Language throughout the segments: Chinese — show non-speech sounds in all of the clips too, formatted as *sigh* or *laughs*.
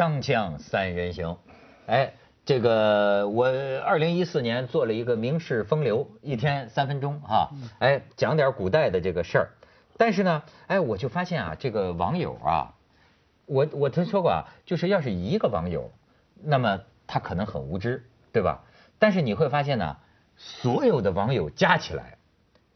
锵锵三人行，哎，这个我二零一四年做了一个名士风流，一天三分钟哈，哎，讲点古代的这个事儿。但是呢，哎，我就发现啊，这个网友啊，我我听说过啊，就是要是一个网友，那么他可能很无知，对吧？但是你会发现呢，所有的网友加起来，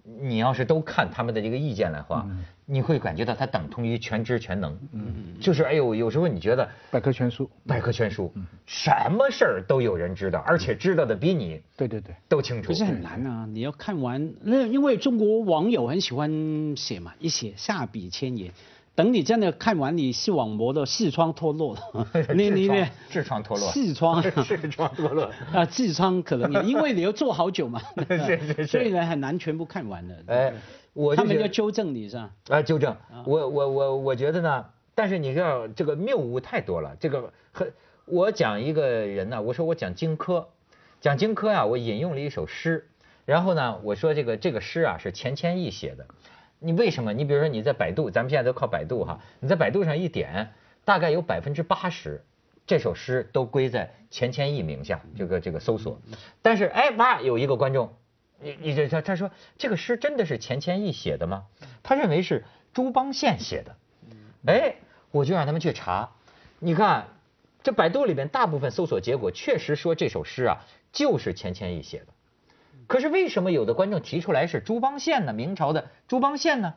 你要是都看他们的这个意见的话，你会感觉到它等同于全知全能。嗯，就是哎呦，有时候你觉得百科全书，百科全书，什么事儿都有人知道，而且知道的比你对对对都清楚。可是很难啊！你要看完，那因为中国网友很喜欢写嘛，一写下笔千言。等你真的看完，你视网膜的视窗脱落了，你 *laughs* 你你。痔疮脱落，视窗。视窗脱落。*laughs* 啊，痔疮可能 *laughs* 因为你要做好久嘛，是是是，所以呢很难全部看完的。哎，我他们要纠正你是吧？啊，纠正，我我我我觉得呢，但是你知道这个谬误太多了，这个很，我讲一个人呢，我说我讲荆轲，讲荆轲啊，我引用了一首诗，然后呢，我说这个这个诗啊是钱谦益写的。你为什么？你比如说你在百度，咱们现在都靠百度哈。你在百度上一点，大概有百分之八十这首诗都归在钱谦益名下，这个这个搜索。但是哎，哇，有一个观众，你你这他他说这个诗真的是钱谦益写的吗？他认为是朱邦宪写的。哎，我就让他们去查，你看这百度里边大部分搜索结果确实说这首诗啊就是钱谦益写的。可是为什么有的观众提出来是朱邦宪呢？明朝的朱邦宪呢？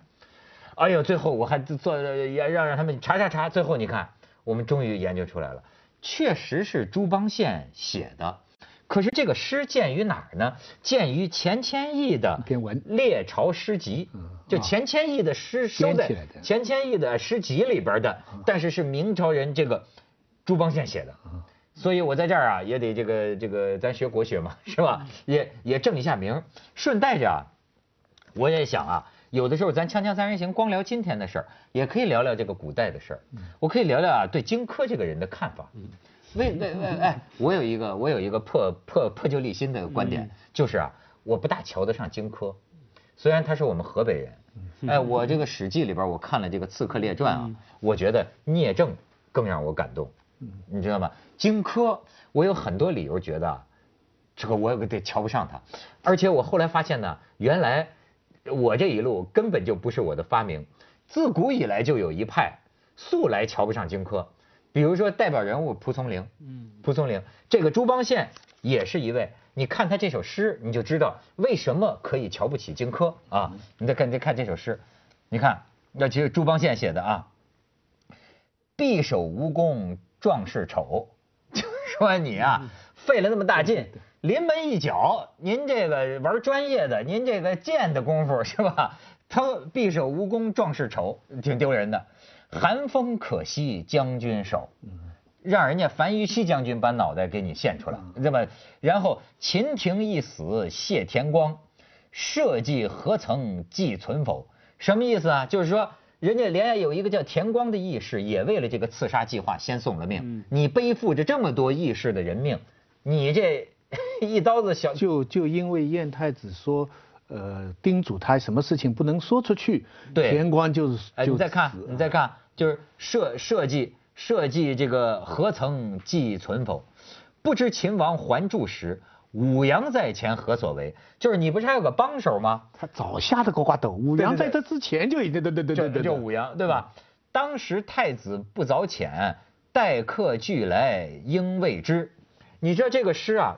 哎呦，最后我还做也让让他们查查查，最后你看，我们终于研究出来了，确实是朱邦宪写的。可是这个诗见于哪儿呢？见于钱谦益的《列朝诗集》，就钱谦益的诗收在钱谦益的诗集里边的，但是是明朝人这个朱邦宪写的。所以我在这儿啊，也得这个这个，咱学国学嘛，*laughs* 是吧？也也正一下名。顺带着啊，我也想啊，有的时候咱锵锵三人行，光聊今天的事儿，也可以聊聊这个古代的事儿。我可以聊聊啊，对荆轲这个人的看法。为为为哎，*laughs* 我有一个我有一个破破破旧立新的观点，就是啊，我不大瞧得上荆轲，虽然他是我们河北人。哎，我这个《史记》里边我看了这个《刺客列传》啊，我觉得聂政更让我感动。你知道吗？荆轲，我有很多理由觉得，这个我得瞧不上他，而且我后来发现呢，原来我这一路根本就不是我的发明，自古以来就有一派素来瞧不上荆轲，比如说代表人物蒲松龄，嗯，蒲松龄，这个朱邦宪也是一位，你看他这首诗，你就知道为什么可以瞧不起荆轲啊，你再看再看这首诗，你看，那其实朱邦宪写的啊，匕首无功。壮士丑，*laughs* 就说你啊，费了那么大劲，临门一脚，您这个玩专业的，您这个剑的功夫是吧？*laughs* 他匕首无功，壮士丑，挺丢人的。寒风可惜将军手，让人家樊于期将军把脑袋给你献出来，那么，然后秦庭一死谢田光，社稷何曾寄存否？什么意思啊？就是说。人家连有一个叫田光的义士，也为了这个刺杀计划先送了命。你背负着这么多义士的人命，你这 *laughs* 一刀子小就就因为燕太子说，呃，叮嘱他什么事情不能说出去，田光就是哎，你再看，你再看，就是设设计设计这个何曾寄存否？不知秦王还住时。武阳在前何所为？就是你不是还有个帮手吗？他早下的呱呱斗。五羊在这之前就已经对对对对对，就武阳对吧？当时太子不早遣，待客俱来应未知。你知道这个诗啊，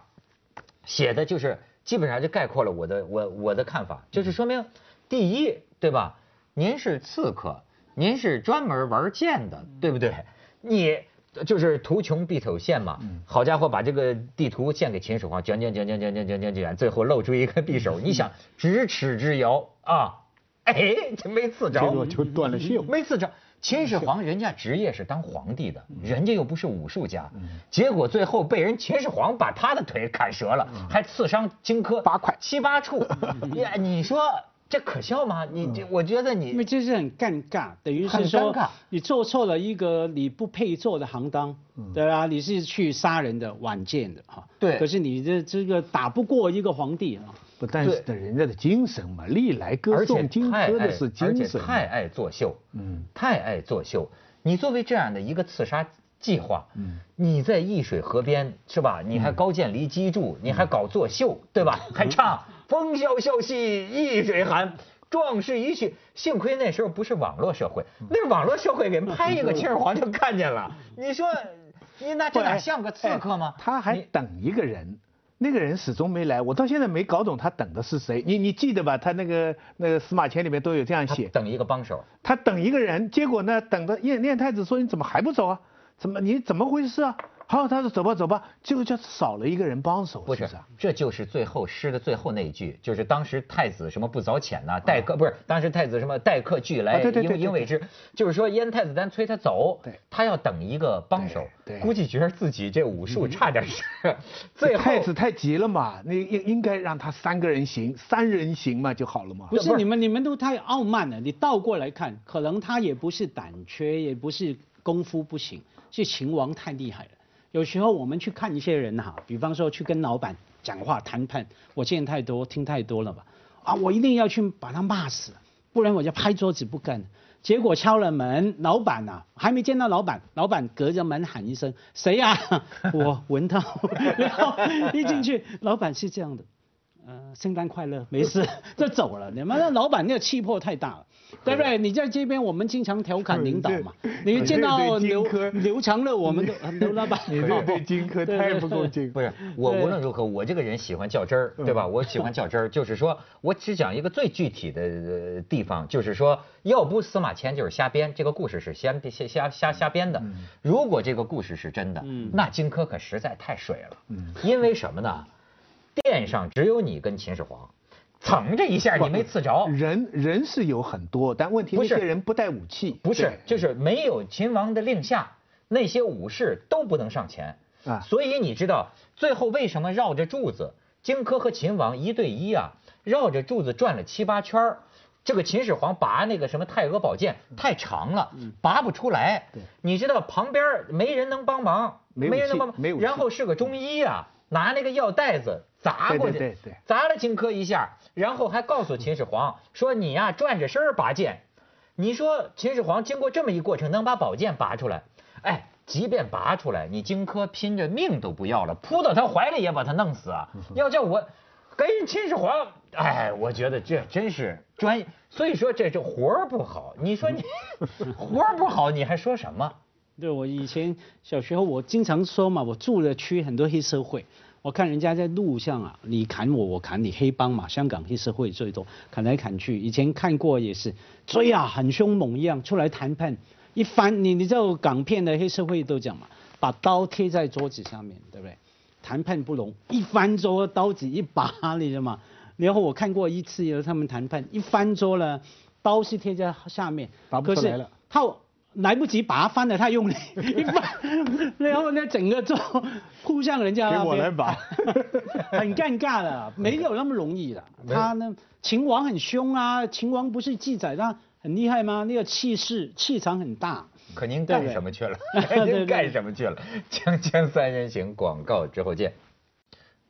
写的就是基本上就概括了我的我我的看法，就是说明第一对吧？您是刺客，您是专门玩剑的，对不对？你。就是图穷匕首现嘛，好家伙，把这个地图献给秦始皇，卷卷卷卷卷卷卷卷卷，最后露出一个匕首。你想咫尺之遥啊，哎，这没刺着，结果就断了袖，没刺着。秦始皇人家职业是当皇帝的，人家又不是武术家，结果最后被人秦始皇把他的腿砍折了，还刺伤荆轲八块七八处。呀，*laughs* 你说。这可笑吗？你这，我觉得你，因为这是很尴尬，等于是说你做错了一个你不配做的行当，对吧？你是去杀人的、晚见的，哈。对。可是你这这个打不过一个皇帝啊。不但是人家的精神嘛，历来歌颂荆轲的是精神。而且太爱作秀，嗯，太爱作秀。你作为这样的一个刺杀计划。嗯，你在易水河边是吧？你还高渐离机杼，你还搞作秀，对吧？还唱风萧萧兮易水寒，壮士一去。幸亏那时候不是网络社会，那网络社会给拍一个秦始皇就看见了。*laughs* 你说，你那这哪像个刺客吗？他还等一个人。那个人始终没来，我到现在没搞懂他等的是谁。你你记得吧？他那个那个司马迁里面都有这样写，等一个帮手。他等一个人，结果呢，等的燕燕太子说你怎么还不走啊？怎么你怎么回事啊？好，他说走吧走吧，结果就少了一个人帮手，不是？这就是最后诗的最后那一句，就是当时太子什么不早遣呐，待客不是？当时太子什么待客俱来，应应为之，就是说燕太子丹催他走，他要等一个帮手，估计觉得自己这武术差点事。最后太子太急了嘛，你应应该让他三个人行，三人行嘛就好了嘛。不是你们你们都太傲慢了，你倒过来看，可能他也不是胆怯，也不是功夫不行，是秦王太厉害了。有时候我们去看一些人哈，比方说去跟老板讲话谈判，我见太多听太多了吧，啊，我一定要去把他骂死，不然我就拍桌子不干。结果敲了门，老板呐还没见到老板，老板隔着门喊一声谁呀？*laughs* 我文涛，*laughs* 然后一进去，老板是这样的，呃，圣诞快乐，没事，*laughs* 就走了。你们那老板那个气魄太大了。对不对？你在这边，我们经常调侃领导嘛。你见到刘刘长乐，我们都 *laughs* 刘老板。你这对荆轲太不够敬。不是我无论如何，我这个人喜欢较真儿，对吧？我喜欢较真儿，*laughs* 就是说我只讲一个最具体的地方，就是说，要不司马迁就是瞎编，这个故事是瞎瞎瞎瞎瞎编的。如果这个故事是真的，那荆轲可实在太水了。因为什么呢？殿上只有你跟秦始皇。蹭这一下你没刺着，人人是有很多，但问题那些人不带武器，不是，就是没有秦王的令下，那些武士都不能上前啊。所以你知道最后为什么绕着柱子，荆轲和秦王一对一啊，绕着柱子转了七八圈这个秦始皇拔那个什么太阿宝剑太长了，拔不出来。你知道旁边没人能帮忙，没人能帮忙，然后是个中医啊，拿那个药袋子砸过去，砸了荆轲一下。然后还告诉秦始皇说：“你呀，转着身拔剑。你说秦始皇经过这么一过程，能把宝剑拔出来？哎，即便拔出来，你荆轲拼着命都不要了，扑到他怀里也把他弄死啊！要叫我跟秦始皇，哎，我觉得这真是专业。所以说这这活儿不好。你说你 *laughs* 活儿不好，你还说什么？对我以前小时候，我经常说嘛，我住的区很多黑社会。”我看人家在路上啊，你砍我，我砍你，黑帮嘛，香港黑社会最多，砍来砍去。以前看过也是追啊，很凶猛一样，出来谈判，一翻你你知道港片的黑社会都讲嘛，把刀贴在桌子上面，对不对？谈判不容，一翻桌刀子一拔，你知道吗？然后我看过一次，有他们谈判，一翻桌了，刀是贴在下面，拔不出来了。他。来不及拔，翻的太用力，*laughs* 一翻，然后呢，整个就扑向人家给我来拔，*laughs* 很尴尬的，没有那么容易的。他呢，秦王很凶啊，秦王不是记载他很厉害吗？那个气势、气场很大。可您干什么去了？*laughs* 您干什么去了？锵锵三人行，广告之后见。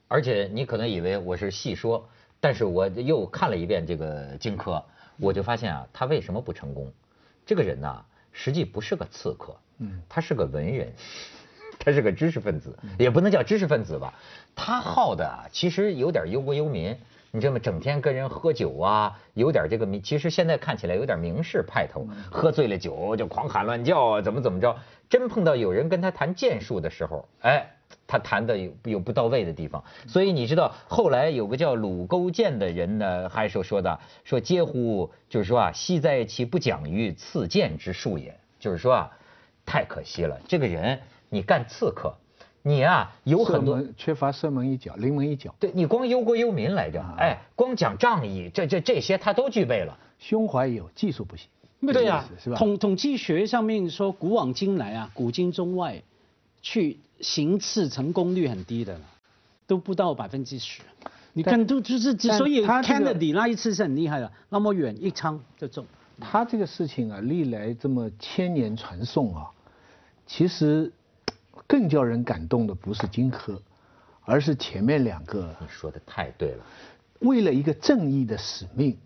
而且你可能以为我是细说，但是我又看了一遍这个荆轲，我就发现啊，他为什么不成功？这个人呐。实际不是个刺客，嗯，他是个文人，他是个知识分子，也不能叫知识分子吧。他好的啊，其实有点忧国忧民，你这么整天跟人喝酒啊，有点这个名，其实现在看起来有点名士派头，喝醉了酒就狂喊乱叫啊，怎么怎么着。真碰到有人跟他谈剑术的时候，哎。他谈的有有不到位的地方，所以你知道后来有个叫鲁勾践的人呢，还说说的说嗟乎，就是说啊，惜在其不讲于刺剑之术也，就是说啊，太可惜了，这个人你干刺客，你啊有很多缺乏射门一脚，临门一脚，对你光忧国忧民来着，哎，光讲仗义，这这这些他都具备了，胸怀有，技术不行，对呀，是吧？统统计学上面说，古往今来啊，古今中外。去行刺成功率很低的，都不到百分之十。你看，都就是之所以 Kennedy 那一次是很厉害的，那么远一枪就中。他这个事情啊，历来这么千年传颂啊，其实更叫人感动的不是荆轲，而是前面两个。你说的太对了，为了一个正义的使命，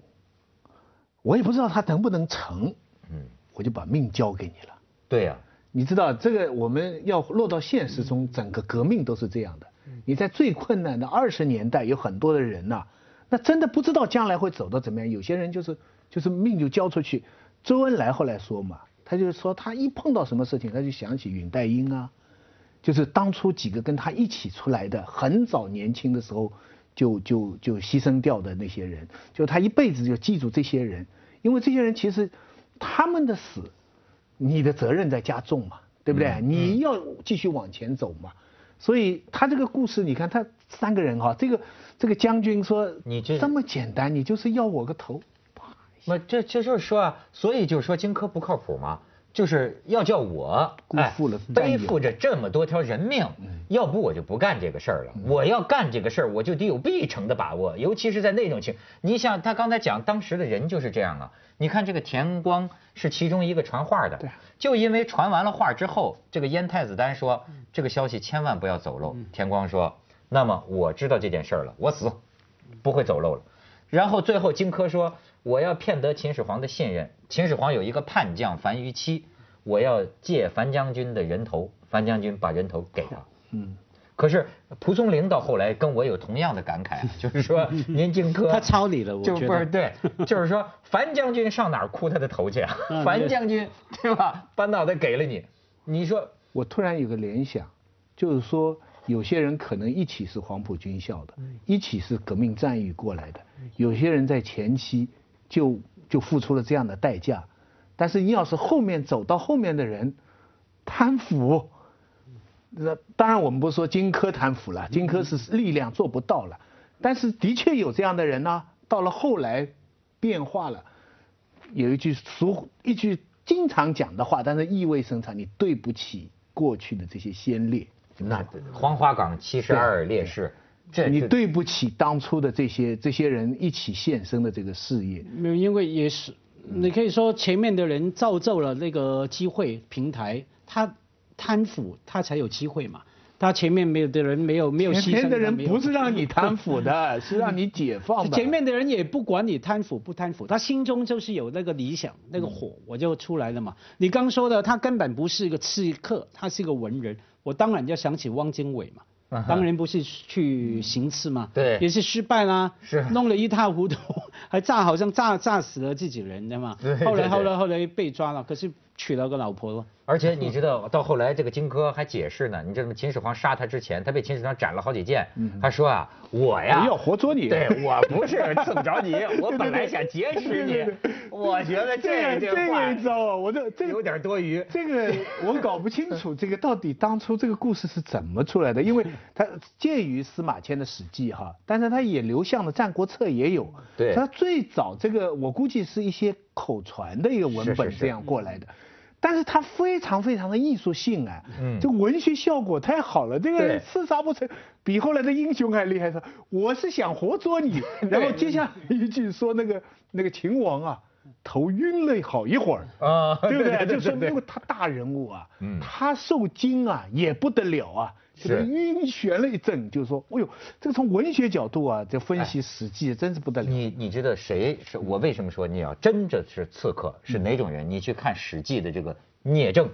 我也不知道他能不能成，嗯，我就把命交给你了。对呀。你知道这个我们要落到现实中，整个革命都是这样的。你在最困难的二十年代，有很多的人呐、那真的不知道将来会走到怎么样。有些人就是就是命就交出去。周恩来后来说嘛，他就是说他一碰到什么事情，他就想起允代英啊，就是当初几个跟他一起出来的，很早年轻的时候就就就牺牲掉的那些人，就他一辈子就记住这些人，因为这些人其实他们的死，你的责任在加重嘛，对不对？你要继续往前走嘛。所以他这个故事，你看他三个人哈、这个这个将军说，你这这么简单，你就是要我个头，那这这就是说啊，所以就是说荆轲不靠谱嘛，就是要叫我辜负了哎背负着这么多条人命，要不我就不干这个事儿了。我要干这个事儿，我就得有必成的把握，尤其是在那种情，你想他刚才讲当时的人就是这样啊。你看这个田光是其中一个传话的，对就因为传完了话之后，这个燕太子丹说这个消息千万不要走漏。田光说，那么我知道这件事儿了，我死不会走漏了。然后最后荆轲说：“我要骗得秦始皇的信任。秦始皇有一个叛将樊於期，我要借樊将军的人头，樊将军把人头给他。嗯，可是蒲松龄到后来跟我有同样的感慨，*laughs* 就是说您荆轲他抄你了，我就觉得。不是对，就是说樊将军上哪儿哭他的头去啊？*laughs* 啊樊将军对吧？把脑袋给了你，你说我突然有个联想，就是说有些人可能一起是黄埔军校的，一起是革命战役过来的，有些人在前期就就付出了这样的代价，但是你要是后面走到后面的人贪腐，那当然我们不是说荆轲贪腐了，荆轲是力量做不到了，但是的确有这样的人呢、到了后来变化了。有一句俗一句经常讲的话，但是意味深长，你对不起过去的这些先烈，那黄花岗七十二烈士，这你对不起当初的这些这些人一起献身的这个事业。没有，因为也是，你可以说前面的人造就了那个机会平台，他贪腐，他才有机会嘛。他前面没有的人没有没有牺牲，前面的人不是让你贪腐的，*laughs* 是让你解放的。前面的人也不管你贪腐不贪腐，他心中就是有那个理想，那个火我就出来了嘛。你刚说的，他根本不是一个刺客，他是一个文人，我当然就想起汪精卫嘛。当然不是去行刺嘛，对也是失败啦，是弄得一塌糊涂，*laughs* 还炸好像炸炸死了自己人的嘛对。后来对对后来后来被抓了，可是娶了个老婆了。而且你知道，*laughs* 到后来这个荆轲还解释呢。你知道吗？秦始皇杀他之前，他被秦始皇斩了好几剑。他说啊，我呀，要活捉你对我不是刺不着你，*laughs* 我本来想劫持你。我觉得这这这话个一招啊，我这这有点多余。这个我搞不清楚，*laughs* 这个到底当初这个故事是怎么出来的？因为它介于司马迁的《史记》哈，但是它也流向了《战国策》也有。对它最早这个我估计是一些口传的一个文本这样过来的。但是它非常非常的艺术性啊，嗯这文学效果太好了，这个刺杀不成，比后来的英雄还厉害。说我是想活捉你，然后接下来一句说那个那个秦王啊，头晕了好一会儿，啊，对不对？就说为他大人物啊，嗯他受惊啊也不得了啊，是这个晕眩了一阵，就是说，哎呦，这个从文学角度啊，这分析《史记》真是不得了。你你知道谁是我为什么说你要真的是刺客是哪种人？你去看《史记》的这个聂政，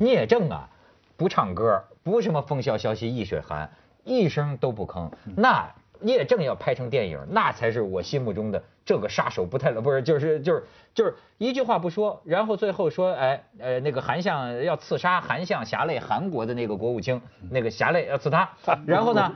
聂政啊，不唱歌，不什么风萧萧兮易水寒，一声都不吭。那聂政要拍成电影，那才是我心目中的这个杀手不太冷，不是就是就是就是一句话不说，然后最后说，哎呃那个韩相要刺杀韩相侠类，韩国的那个国务卿，*laughs* 那个侠类要刺他，*laughs* 然后呢？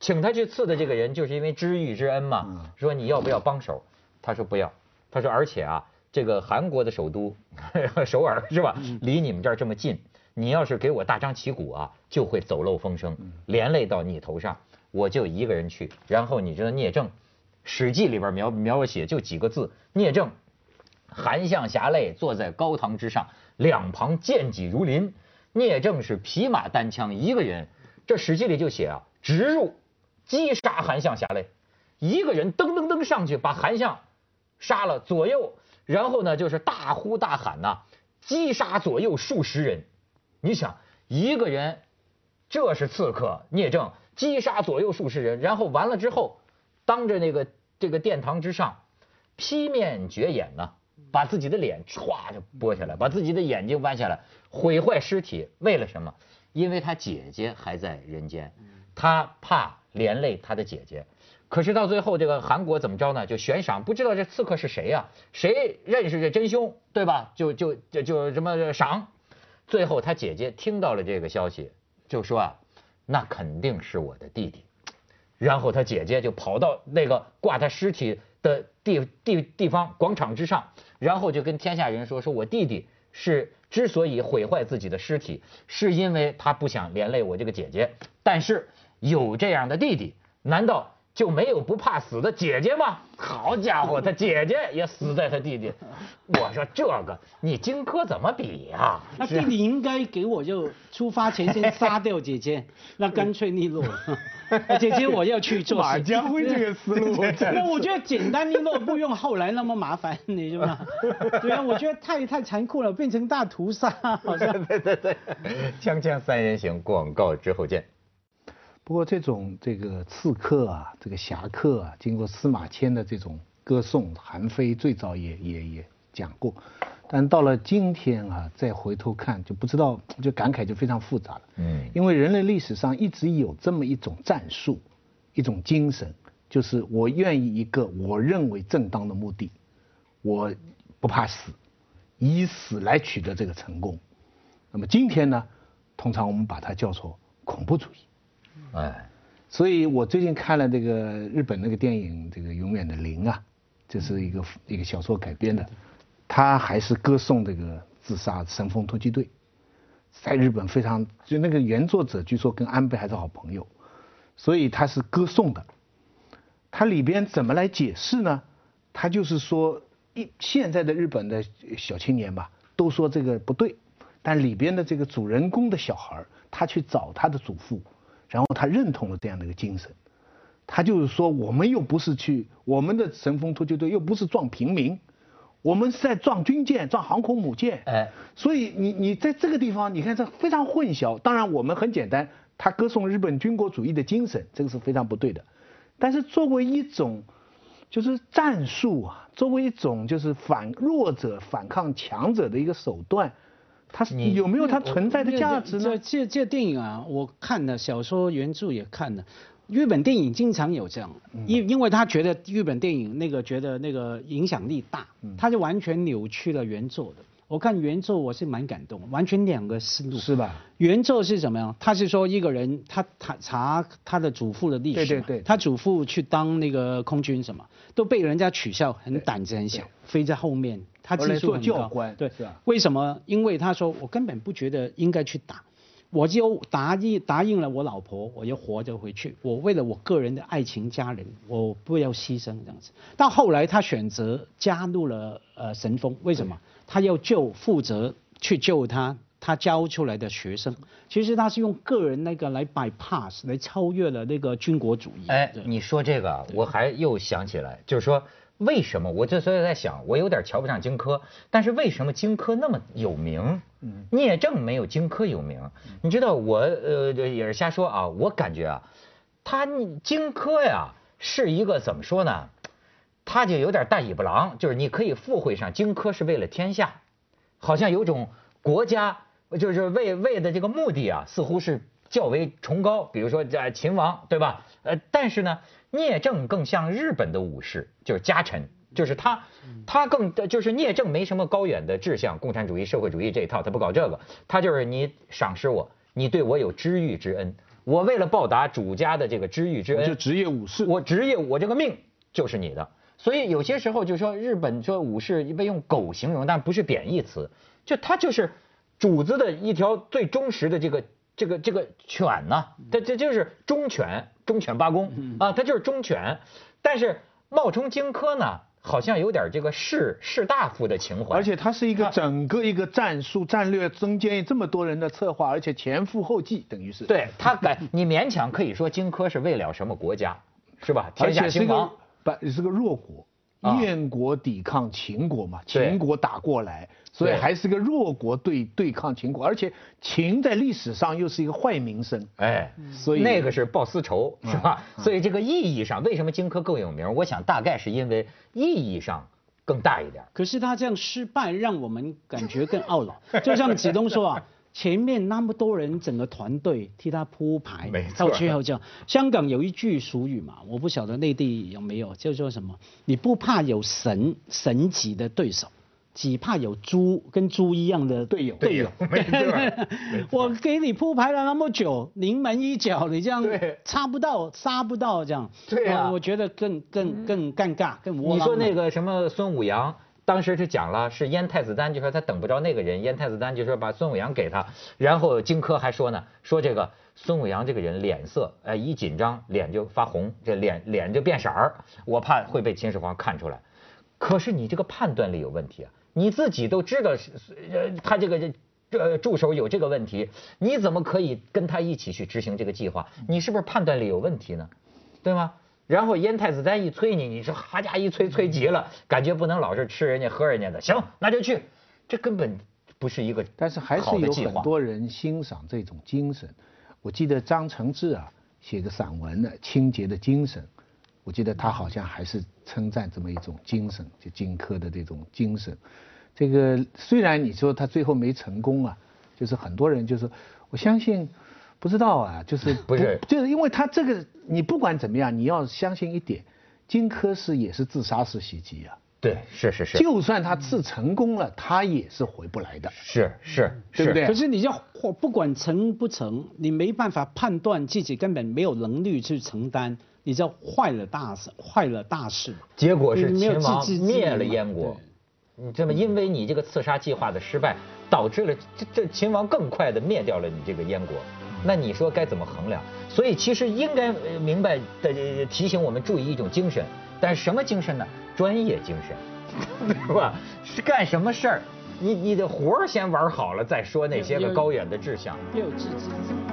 请他去刺的这个人，就是因为知遇之恩嘛，说你要不要帮手？他说不要，他说而且啊，这个韩国的首都 *laughs* 首尔是吧，离你们这儿这么近，你要是给我大张旗鼓啊，就会走漏风声，连累到你头上，我就一个人去。然后你知道聂政，《史记》里边描描写就几个字，聂政，韩相侠累坐在高堂之上，两旁剑戟如林，聂政是匹马单枪一个人，这《史记》里就写啊，直入。击杀韩相侠类，一个人噔噔噔上去把韩相杀了，左右，然后呢就是大呼大喊呐、击杀左右数十人。你想一个人，这是刺客聂政，击杀左右数十人，然后完了之后，当着那个这个殿堂之上，劈面绝眼呐、把自己的脸歘就剥下来，把自己的眼睛剜下来，毁坏尸体，为了什么？因为他姐姐还在人间，他怕连累他的姐姐。可是到最后，这个韩国怎么着呢？就悬赏，不知道这刺客是谁呀、谁认识这真凶，对吧？就就就就什么赏。最后他姐姐听到了这个消息，就说啊，那肯定是我的弟弟。然后他姐姐就跑到那个挂他尸体的地地地方广场之上，然后就跟天下人说：说我弟弟是之所以毁坏自己的尸体，是因为他不想连累我这个姐姐。但是有这样的弟弟，难道就没有不怕死的姐姐吗？好家伙，他姐姐也死在他弟弟。我说这个你荆轲怎么比呀、那弟弟应该给我就出发前先杀掉姐姐，*laughs* 那干脆利落。*laughs* 姐姐我要去做事。马家辉这个思路那我觉得简单利落，不用后来那么麻烦，你知道吗？*laughs* 对啊，我觉得太太残酷了，变成大屠杀，好像。对对对，锵锵三人行，广告之后见。不过这种这个刺客啊，这个侠客啊，经过司马迁的这种歌颂，韩非最早也也也讲过，但到了今天啊，再回头看就不知道，就感慨就非常复杂了。嗯因为人类历史上一直有这么一种战术，一种精神，就是我愿意一个我认为正当的目的，我不怕死，以死来取得这个成功。那么今天呢，通常我们把它叫做恐怖主义。哎，所以我最近看了这个日本那个电影《这个永远的零》啊，这是一个一个小说改编的，他还是歌颂这个自杀神风突击队，在日本非常就那个原作者据说跟安倍还是好朋友，所以他是歌颂的。它里边怎么来解释呢？他就是说，一现在的日本的小青年吧，都说这个不对，但里边的这个主人公的小孩儿他去找他的祖父，然后他认同了这样的一个精神。他就是说，我们又不是去我们的神风突击队，又不是撞平民，我们是在撞军舰、撞航空母舰。哎，所以你你在这个地方，你看这非常混淆。当然，我们很简单，他歌颂日本军国主义的精神，这个是非常不对的。但是作为一种就是战术啊，作为一种就是反弱者反抗强者的一个手段，它是你有没有它存在的价值呢？这这电影啊，我看了小说原著也看了。日本电影经常有这样，嗯因因为他觉得日本电影那个觉得那个影响力大，嗯他就完全扭曲了原作的。我看原作我是蛮感动，完全两个思路。是吧？原作是什么样？他是说一个人他他查他的祖父的历史，对对对他祖父去当那个空军什么，都被人家取笑，很胆子很小，飞在后面，他技术很高教官对是吧为什么？因为他说我根本不觉得应该去打，我就答应答应了我老婆，我就活着回去。我为了我个人的爱情家人，我不要牺牲这样子。到后来他选择加入了呃神风，为什么？他要救负责去救他。他教出来的学生，其实他是用个人那个来 bypass 来超越了那个军国主义。哎，你说这个啊，我还又想起来，就是说为什么我这所以在想，我有点瞧不上荆轲，但是为什么荆轲那么有名？聂政没有荆轲有名。你知道我呃也是瞎说啊，我感觉啊，他荆轲呀是一个怎么说呢？他就有点大尾巴狼，就是你可以附会上荆轲是为了天下，好像有种国家就是为为的这个目的啊，似乎是较为崇高。比如说在秦王，对吧？呃，但是呢，聂政更像日本的武士，就是家臣，就是他，他更就是聂政没什么高远的志向，共产主义、社会主义这一套，他不搞这个，他就是你赏识我，你对我有知遇之恩，我为了报答主家的这个知遇之恩，就职业武士。我职业我这个命就是你的。所以有些时候就说日本说武士被用狗形容，但不是贬义词，就他就是主子的一条最忠实的这个这个这个犬呐、这这就是忠犬，忠犬八公啊，他就是忠犬。但是冒充荆轲呢，好像有点这个士士大夫的情怀，而且它是一个整个一个战术战略中间这么多人的策划，而且前赴后继，等于是。对他敢，你勉强可以说荆轲是为了什么国家，是吧？天下兴亡。不是个弱国，啊燕国抵抗秦国嘛，秦国打过来，所以还是个弱国对对抗秦国，而且秦在历史上又是一个坏名声，哎，所以那个是报私仇，是吧？所以这个意义上，为什么荆轲更有名？我想大概是因为意义上更大一点。可是他这样失败，让我们感觉更懊恼。就像子东说啊，前面那么多人，整个团队替他铺排，没错到最后这样。香港有一句俗语嘛，我不晓得内地有没有，叫做什么？你不怕有神神级的对手。只怕有猪跟猪一样的队友队友 *laughs* 我给你铺排了那么久，临门一脚，你这样插不到、杀不到，这样，对啊我我觉得更更更尴尬、更窝囊。你说那个什么孙武阳，当时就讲了，是燕太子丹，就说他等不着那个人，燕太子丹就说把孙武阳给他，然后荆轲还说呢，说这个孙武阳这个人脸色，哎，一紧张脸就发红，这脸脸就变色儿，我怕会被秦始皇看出来。可是你这个判断力有问题啊，你自己都知道，呃，他这个这助手有这个问题，你怎么可以跟他一起去执行这个计划？你是不是判断力有问题呢？对吗？然后燕太子丹一催你，你说哈家一催催急了，感觉不能老是吃人家喝人家的，行，那就去，这根本不是一个但是还是有很。多人欣赏这种精神。我记得张承志啊写个散文呢，《清洁的精神》，我记得他好像还是称赞这么一种精神，就荆轲的这种精神。这个虽然你说他最后没成功啊，就是很多人就是我相信，不知道啊，就是 *laughs* 不是就是因为他这个你不管怎么样，你要相信一点，荆轲是也是自杀式袭击啊。对，是是是，就算他刺成功了，他也是回不来的。是是，是对不对可是你要或不管成不成，你没办法判断自己根本没有能力去承担，你就坏了大事，坏了大事。结果是秦王灭了燕国对。你这么因为你这个刺杀计划的失败，导致了这这秦王更快的灭掉了你这个燕国，那你说该怎么衡量？所以其实应该呃明白的呃提醒我们注意一种精神，但是什么精神呢？专业精神，对吧？是干什么事儿，你你的活儿先玩好了再说那些个高远的志向。要有自知之明。